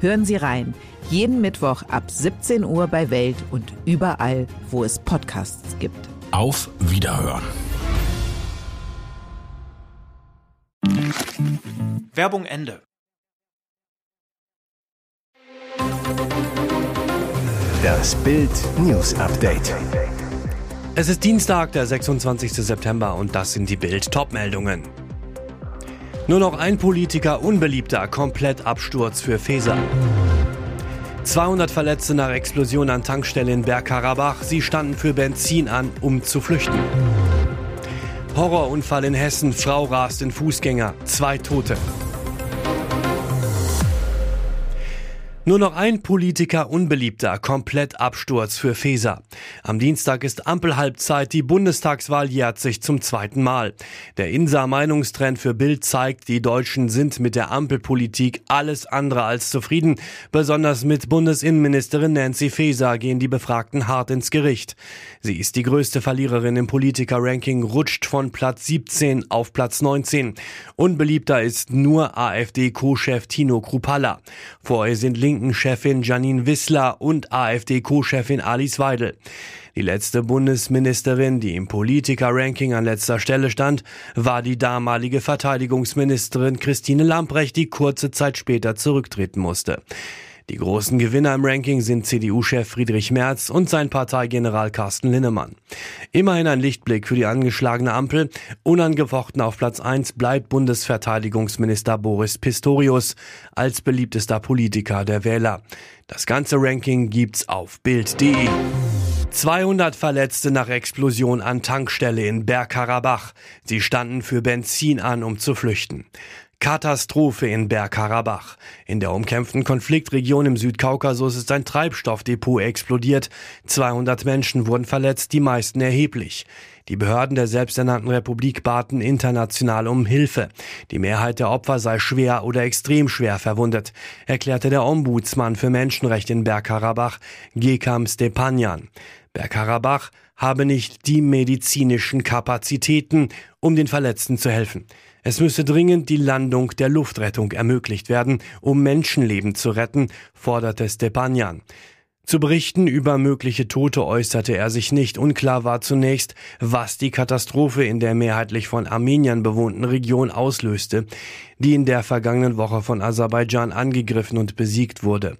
Hören Sie rein. Jeden Mittwoch ab 17 Uhr bei Welt und überall, wo es Podcasts gibt. Auf Wiederhören. Werbung Ende. Das Bild News Update. Es ist Dienstag, der 26. September und das sind die Bild Topmeldungen. Nur noch ein Politiker unbeliebter, komplett Absturz für Feser. 200 Verletzte nach Explosion an Tankstelle in Bergkarabach. Sie standen für Benzin an, um zu flüchten. Horrorunfall in Hessen. Frau rast in Fußgänger. Zwei Tote. Nur noch ein Politiker unbeliebter, komplett Absturz für Feser. Am Dienstag ist Ampelhalbzeit, die Bundestagswahl jährt sich zum zweiten Mal. Der Insa-Meinungstrend für Bild zeigt, die Deutschen sind mit der Ampelpolitik alles andere als zufrieden. Besonders mit Bundesinnenministerin Nancy Faeser gehen die Befragten hart ins Gericht. Sie ist die größte Verliererin im Politiker-Ranking, rutscht von Platz 17 auf Platz 19. Unbeliebter ist nur AfD-Co-Chef Tino Krupalla. Vor ihr sind linken Chefin Janine Wissler und AfD-Co-Chefin Alice Weidel. Die letzte Bundesministerin, die im Politiker-Ranking an letzter Stelle stand, war die damalige Verteidigungsministerin Christine Lamprecht, die kurze Zeit später zurücktreten musste. Die großen Gewinner im Ranking sind CDU-Chef Friedrich Merz und sein Parteigeneral Carsten Linnemann. Immerhin ein Lichtblick für die angeschlagene Ampel. Unangefochten auf Platz 1 bleibt Bundesverteidigungsminister Boris Pistorius als beliebtester Politiker der Wähler. Das ganze Ranking gibt's auf Bild.de. 200 Verletzte nach Explosion an Tankstelle in Bergkarabach. Sie standen für Benzin an, um zu flüchten. Katastrophe in Bergkarabach. In der umkämpften Konfliktregion im Südkaukasus ist ein Treibstoffdepot explodiert. 200 Menschen wurden verletzt, die meisten erheblich. Die Behörden der selbsternannten Republik baten international um Hilfe. Die Mehrheit der Opfer sei schwer oder extrem schwer verwundet, erklärte der Ombudsmann für Menschenrechte in Bergkarabach, Gekam Stepanyan. Bergkarabach habe nicht die medizinischen Kapazitäten, um den Verletzten zu helfen. Es müsse dringend die Landung der Luftrettung ermöglicht werden, um Menschenleben zu retten, forderte Stepanyan. Zu berichten über mögliche Tote äußerte er sich nicht. Unklar war zunächst, was die Katastrophe in der mehrheitlich von Armeniern bewohnten Region auslöste, die in der vergangenen Woche von Aserbaidschan angegriffen und besiegt wurde.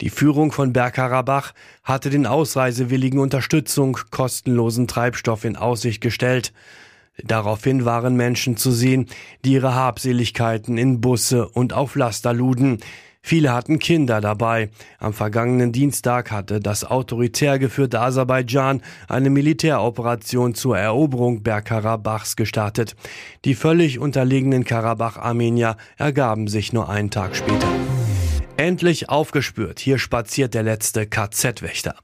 Die Führung von Bergkarabach hatte den Ausreisewilligen Unterstützung, kostenlosen Treibstoff in Aussicht gestellt. Daraufhin waren Menschen zu sehen, die ihre Habseligkeiten in Busse und auf Laster luden. Viele hatten Kinder dabei. Am vergangenen Dienstag hatte das autoritär geführte Aserbaidschan eine Militäroperation zur Eroberung Bergkarabachs gestartet. Die völlig unterlegenen Karabach-Armenier ergaben sich nur einen Tag später. Endlich aufgespürt, hier spaziert der letzte KZ-Wächter.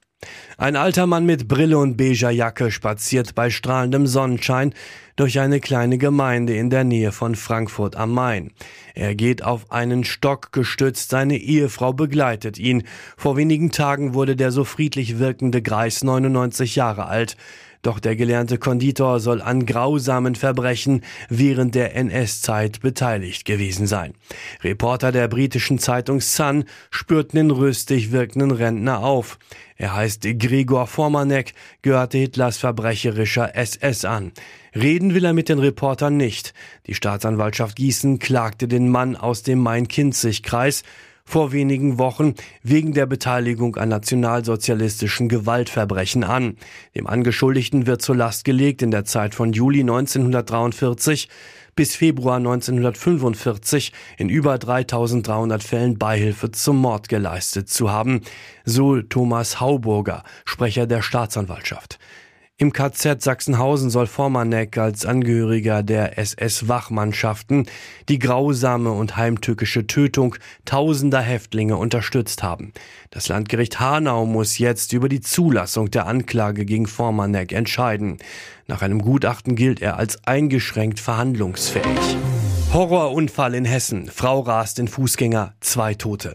Ein alter Mann mit Brille und beiger Jacke spaziert bei strahlendem Sonnenschein durch eine kleine Gemeinde in der Nähe von Frankfurt am Main. Er geht auf einen Stock gestützt, seine Ehefrau begleitet ihn. Vor wenigen Tagen wurde der so friedlich wirkende Greis 99 Jahre alt. Doch der gelernte Konditor soll an grausamen Verbrechen während der NS-Zeit beteiligt gewesen sein. Reporter der britischen Zeitung Sun spürten den rüstig wirkenden Rentner auf. Er heißt Gregor Formanek, gehörte Hitlers verbrecherischer SS an. Reden will er mit den Reportern nicht. Die Staatsanwaltschaft Gießen klagte den Mann aus dem Main-Kinzig-Kreis vor wenigen Wochen wegen der Beteiligung an nationalsozialistischen Gewaltverbrechen an. Dem Angeschuldigten wird zur Last gelegt, in der Zeit von Juli 1943 bis Februar 1945 in über 3300 Fällen Beihilfe zum Mord geleistet zu haben, so Thomas Hauburger, Sprecher der Staatsanwaltschaft. Im KZ Sachsenhausen soll Formanek als Angehöriger der SS-Wachmannschaften die grausame und heimtückische Tötung tausender Häftlinge unterstützt haben. Das Landgericht Hanau muss jetzt über die Zulassung der Anklage gegen Formanek entscheiden. Nach einem Gutachten gilt er als eingeschränkt verhandlungsfähig. Horrorunfall in Hessen. Frau rast in Fußgänger, zwei Tote.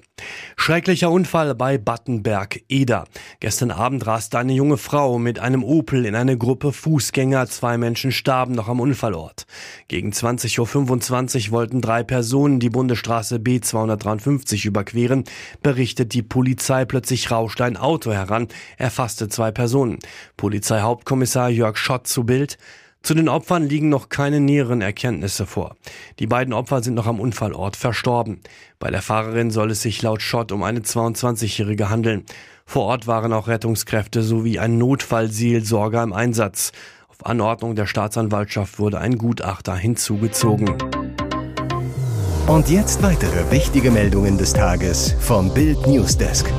Schrecklicher Unfall bei Battenberg, Eder. Gestern Abend raste eine junge Frau mit einem Opel in eine Gruppe Fußgänger. Zwei Menschen starben noch am Unfallort. Gegen 20.25 Uhr wollten drei Personen die Bundesstraße B253 überqueren. Berichtet die Polizei, plötzlich rauschte ein Auto heran, erfasste zwei Personen. Polizeihauptkommissar Jörg Schott zu Bild. Zu den Opfern liegen noch keine näheren Erkenntnisse vor. Die beiden Opfer sind noch am Unfallort verstorben. Bei der Fahrerin soll es sich laut Schott um eine 22-Jährige handeln. Vor Ort waren auch Rettungskräfte sowie ein Notfallseelsorger im Einsatz. Auf Anordnung der Staatsanwaltschaft wurde ein Gutachter hinzugezogen. Und jetzt weitere wichtige Meldungen des Tages vom Bild Newsdesk.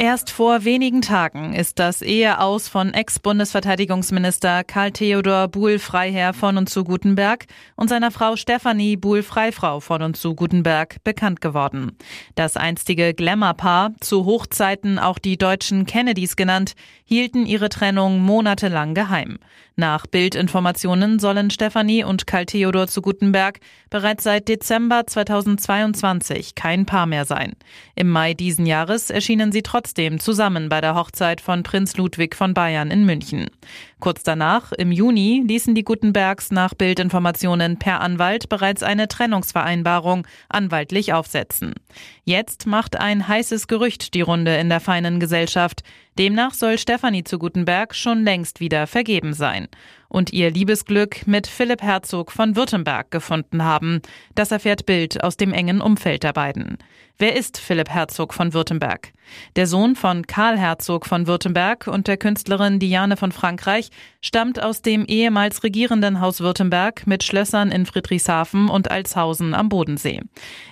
Erst vor wenigen Tagen ist das Eheaus von Ex-Bundesverteidigungsminister Karl Theodor Buhl-Freiherr von und zu Gutenberg und seiner Frau Stefanie Buhl-Freifrau von und zu Gutenberg bekannt geworden. Das einstige Glamour-Paar, zu Hochzeiten auch die deutschen Kennedys genannt, hielten ihre Trennung monatelang geheim. Nach Bildinformationen sollen Stefanie und Karl Theodor zu Gutenberg bereits seit Dezember 2022 kein Paar mehr sein. Im Mai diesen Jahres erschienen sie trotzdem zusammen bei der Hochzeit von Prinz Ludwig von Bayern in München. Kurz danach, im Juni, ließen die Gutenbergs nach Bildinformationen per Anwalt bereits eine Trennungsvereinbarung anwaltlich aufsetzen. Jetzt macht ein heißes Gerücht die Runde in der feinen Gesellschaft. Demnach soll Stefanie zu Gutenberg schon längst wieder vergeben sein und ihr Liebesglück mit Philipp Herzog von Württemberg gefunden haben. Das erfährt Bild aus dem engen Umfeld der beiden. Wer ist Philipp Herzog von Württemberg? Der Sohn von Karl Herzog von Württemberg und der Künstlerin Diane von Frankreich stammt aus dem ehemals regierenden Haus Württemberg mit Schlössern in Friedrichshafen und Alshausen am Bodensee.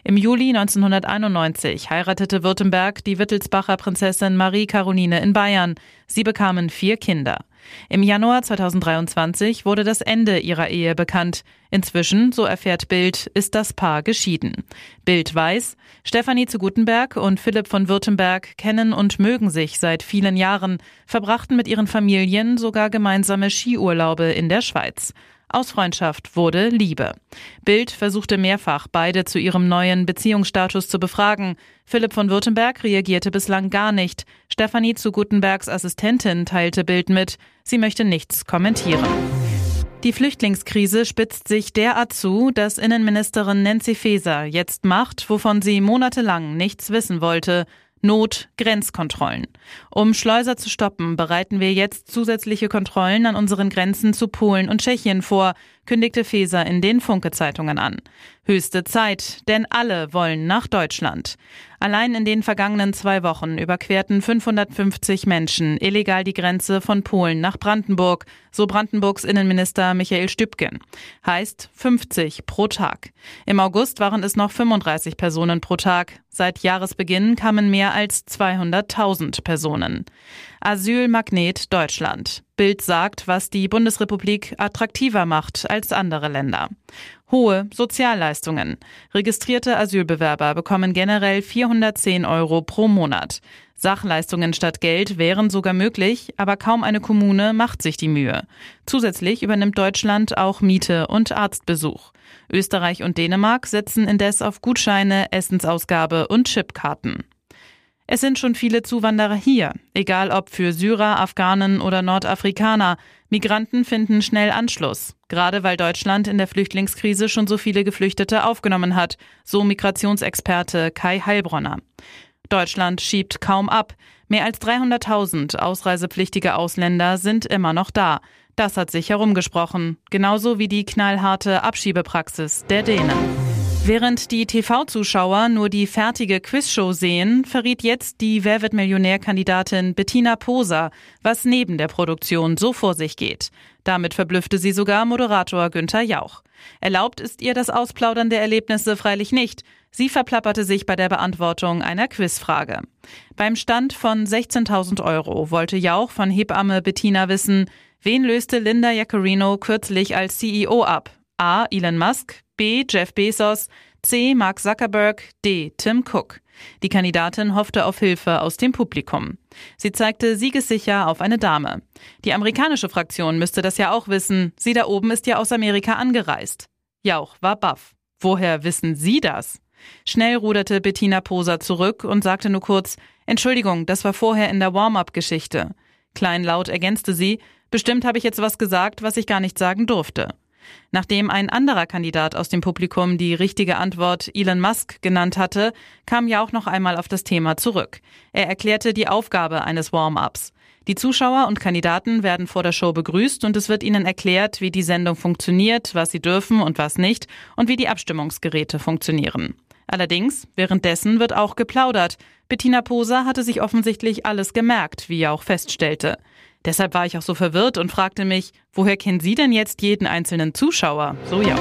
Im Juli 1991 heiratete Württemberg die Wittelsbacher Prinzessin Marie Caroline in Bayern. Sie bekamen vier Kinder. Im Januar 2023 wurde das Ende ihrer Ehe bekannt. Inzwischen, so erfährt Bild, ist das Paar geschieden. Bild weiß, Stefanie zu Gutenberg und Philipp von Württemberg kennen und mögen sich seit vielen Jahren, verbrachten mit ihren Familien sogar gemeinsame Skiurlaube in der Schweiz. Aus Freundschaft wurde Liebe. Bild versuchte mehrfach, beide zu ihrem neuen Beziehungsstatus zu befragen. Philipp von Württemberg reagierte bislang gar nicht. Stefanie zu Gutenbergs Assistentin teilte Bild mit, sie möchte nichts kommentieren. Die Flüchtlingskrise spitzt sich derart zu, dass Innenministerin Nancy Faeser jetzt macht, wovon sie monatelang nichts wissen wollte, Not Grenzkontrollen. Um Schleuser zu stoppen, bereiten wir jetzt zusätzliche Kontrollen an unseren Grenzen zu Polen und Tschechien vor, kündigte Feser in den Funke-Zeitungen an. Höchste Zeit, denn alle wollen nach Deutschland. Allein in den vergangenen zwei Wochen überquerten 550 Menschen illegal die Grenze von Polen nach Brandenburg, so Brandenburgs Innenminister Michael Stübgen. Heißt 50 pro Tag. Im August waren es noch 35 Personen pro Tag. Seit Jahresbeginn kamen mehr als 200.000 Personen. Asylmagnet Deutschland. Bild sagt, was die Bundesrepublik attraktiver macht als andere Länder. Hohe Sozialleistungen. Registrierte Asylbewerber bekommen generell 410 Euro pro Monat. Sachleistungen statt Geld wären sogar möglich, aber kaum eine Kommune macht sich die Mühe. Zusätzlich übernimmt Deutschland auch Miete und Arztbesuch. Österreich und Dänemark setzen indes auf Gutscheine, Essensausgabe und Chipkarten. Es sind schon viele Zuwanderer hier, egal ob für Syrer, Afghanen oder Nordafrikaner. Migranten finden schnell Anschluss, gerade weil Deutschland in der Flüchtlingskrise schon so viele Geflüchtete aufgenommen hat, so Migrationsexperte Kai Heilbronner. Deutschland schiebt kaum ab. Mehr als 300.000 ausreisepflichtige Ausländer sind immer noch da. Das hat sich herumgesprochen, genauso wie die knallharte Abschiebepraxis der Dänen. Während die TV-Zuschauer nur die fertige Quizshow sehen, verriet jetzt die Wer wird Millionär-Kandidatin Bettina Poser, was neben der Produktion so vor sich geht. Damit verblüffte sie sogar Moderator Günther Jauch. Erlaubt ist ihr das Ausplaudern der Erlebnisse freilich nicht. Sie verplapperte sich bei der Beantwortung einer Quizfrage. Beim Stand von 16.000 Euro wollte Jauch von Hebamme Bettina wissen, wen löste Linda Jaccarino kürzlich als CEO ab? A. Elon Musk, B. Jeff Bezos, C. Mark Zuckerberg, D. Tim Cook. Die Kandidatin hoffte auf Hilfe aus dem Publikum. Sie zeigte siegessicher auf eine Dame. Die amerikanische Fraktion müsste das ja auch wissen. Sie da oben ist ja aus Amerika angereist. Jauch war baff. Woher wissen Sie das? Schnell ruderte Bettina Poser zurück und sagte nur kurz, Entschuldigung, das war vorher in der Warm-up-Geschichte. Kleinlaut ergänzte sie, bestimmt habe ich jetzt was gesagt, was ich gar nicht sagen durfte. Nachdem ein anderer Kandidat aus dem Publikum die richtige Antwort Elon Musk genannt hatte, kam ja auch noch einmal auf das Thema zurück. Er erklärte die Aufgabe eines Warm-ups. Die Zuschauer und Kandidaten werden vor der Show begrüßt und es wird ihnen erklärt, wie die Sendung funktioniert, was sie dürfen und was nicht und wie die Abstimmungsgeräte funktionieren. Allerdings, währenddessen wird auch geplaudert. Bettina Poser hatte sich offensichtlich alles gemerkt, wie er auch feststellte. Deshalb war ich auch so verwirrt und fragte mich, woher kennen Sie denn jetzt jeden einzelnen Zuschauer? So ja.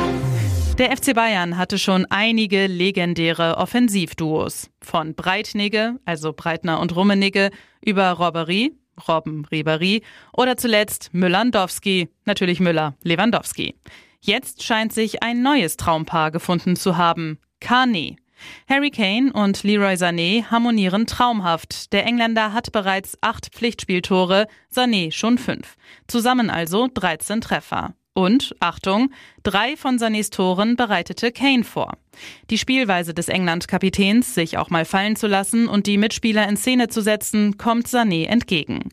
Der FC Bayern hatte schon einige legendäre Offensivduos. Von Breitnigge, also Breitner und Rummenigge, über Robbery, Robben Ribery oder zuletzt Müller-Ndowski, natürlich Müller-Lewandowski. Jetzt scheint sich ein neues Traumpaar gefunden zu haben. Kane. Harry Kane und Leroy Sané harmonieren traumhaft. Der Engländer hat bereits acht Pflichtspieltore, Sané schon fünf. Zusammen also 13 Treffer. Und, Achtung, drei von Sanés Toren bereitete Kane vor. Die Spielweise des England-Kapitäns, sich auch mal fallen zu lassen und die Mitspieler in Szene zu setzen, kommt Sané entgegen.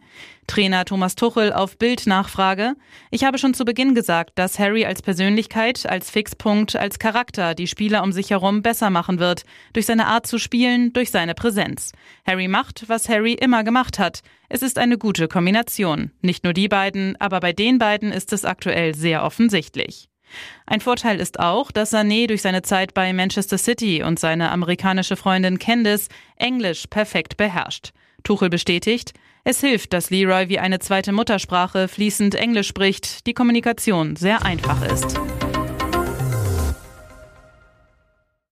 Trainer Thomas Tuchel auf Bildnachfrage. Ich habe schon zu Beginn gesagt, dass Harry als Persönlichkeit, als Fixpunkt, als Charakter die Spieler um sich herum besser machen wird. Durch seine Art zu spielen, durch seine Präsenz. Harry macht, was Harry immer gemacht hat. Es ist eine gute Kombination. Nicht nur die beiden, aber bei den beiden ist es aktuell sehr offensichtlich. Ein Vorteil ist auch, dass Sané durch seine Zeit bei Manchester City und seine amerikanische Freundin Candice Englisch perfekt beherrscht. Tuchel bestätigt, es hilft, dass Leroy wie eine zweite Muttersprache fließend Englisch spricht, die Kommunikation sehr einfach ist.